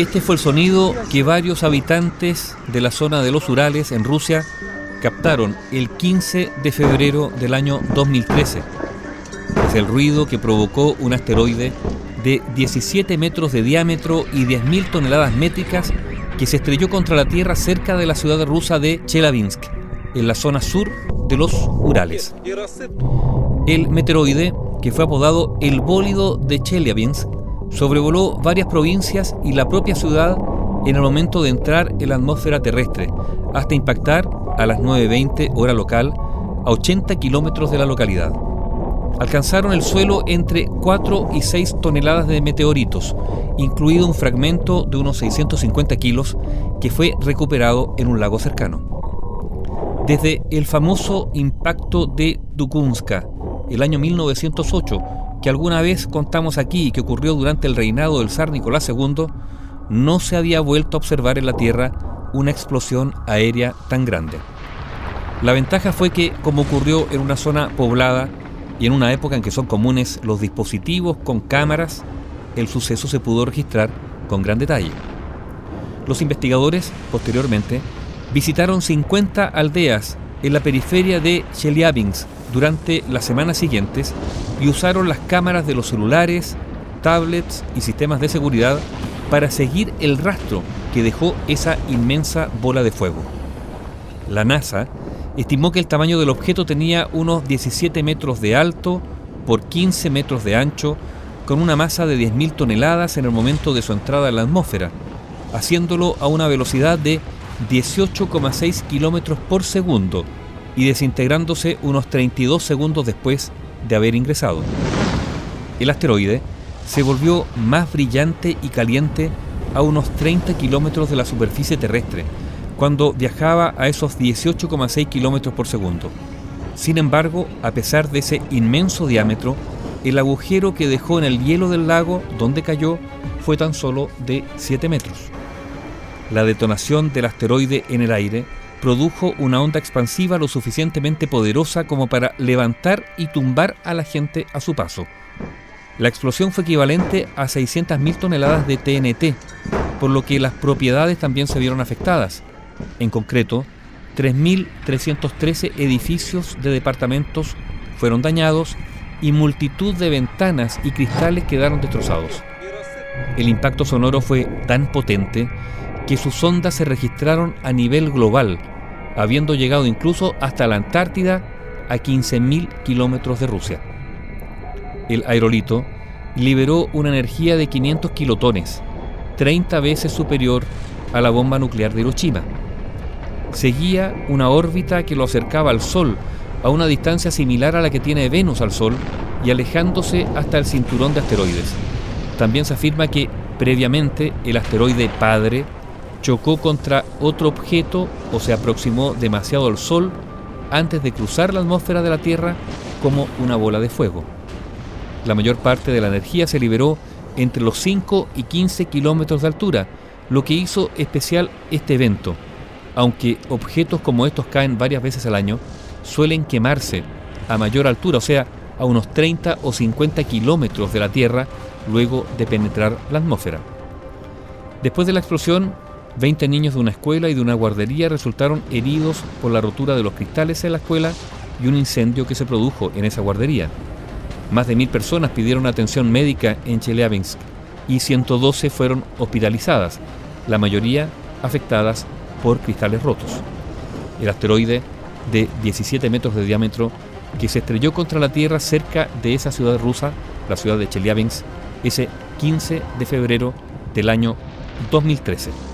Este fue el sonido que varios habitantes de la zona de los Urales en Rusia captaron el 15 de febrero del año 2013. Es el ruido que provocó un asteroide de 17 metros de diámetro y 10.000 toneladas métricas que se estrelló contra la Tierra cerca de la ciudad rusa de Chelyabinsk, en la zona sur de los Urales. El meteoroide, que fue apodado el bólido de Chelyabinsk, sobrevoló varias provincias y la propia ciudad en el momento de entrar en la atmósfera terrestre, hasta impactar a las 9.20 hora local a 80 kilómetros de la localidad. Alcanzaron el suelo entre 4 y 6 toneladas de meteoritos, incluido un fragmento de unos 650 kilos que fue recuperado en un lago cercano. Desde el famoso impacto de Dukunska, el año 1908, que alguna vez contamos aquí y que ocurrió durante el reinado del zar Nicolás II, no se había vuelto a observar en la Tierra una explosión aérea tan grande. La ventaja fue que, como ocurrió en una zona poblada y en una época en que son comunes los dispositivos con cámaras, el suceso se pudo registrar con gran detalle. Los investigadores, posteriormente, visitaron 50 aldeas en la periferia de Chelyabinsk durante las semanas siguientes y usaron las cámaras de los celulares, tablets y sistemas de seguridad para seguir el rastro que dejó esa inmensa bola de fuego. La NASA estimó que el tamaño del objeto tenía unos 17 metros de alto por 15 metros de ancho, con una masa de 10.000 toneladas en el momento de su entrada en la atmósfera, haciéndolo a una velocidad de 18,6 kilómetros por segundo y desintegrándose unos 32 segundos después de haber ingresado. El asteroide se volvió más brillante y caliente a unos 30 kilómetros de la superficie terrestre, cuando viajaba a esos 18,6 kilómetros por segundo. Sin embargo, a pesar de ese inmenso diámetro, el agujero que dejó en el hielo del lago donde cayó fue tan solo de 7 metros. La detonación del asteroide en el aire produjo una onda expansiva lo suficientemente poderosa como para levantar y tumbar a la gente a su paso. La explosión fue equivalente a 600.000 toneladas de TNT, por lo que las propiedades también se vieron afectadas. En concreto, 3.313 edificios de departamentos fueron dañados y multitud de ventanas y cristales quedaron destrozados. El impacto sonoro fue tan potente que sus ondas se registraron a nivel global, habiendo llegado incluso hasta la Antártida a 15.000 kilómetros de Rusia. El aerolito liberó una energía de 500 kilotones, 30 veces superior a la bomba nuclear de Hiroshima. Seguía una órbita que lo acercaba al Sol a una distancia similar a la que tiene Venus al Sol y alejándose hasta el cinturón de asteroides. También se afirma que previamente el asteroide padre chocó contra otro objeto o se aproximó demasiado al Sol antes de cruzar la atmósfera de la Tierra como una bola de fuego. La mayor parte de la energía se liberó entre los 5 y 15 kilómetros de altura, lo que hizo especial este evento. Aunque objetos como estos caen varias veces al año, suelen quemarse a mayor altura, o sea, a unos 30 o 50 kilómetros de la Tierra luego de penetrar la atmósfera. Después de la explosión, 20 niños de una escuela y de una guardería resultaron heridos por la rotura de los cristales en la escuela y un incendio que se produjo en esa guardería. Más de mil personas pidieron atención médica en Chelyabinsk y 112 fueron hospitalizadas, la mayoría afectadas por cristales rotos. El asteroide de 17 metros de diámetro que se estrelló contra la Tierra cerca de esa ciudad rusa, la ciudad de Chelyabinsk, ese 15 de febrero del año 2013.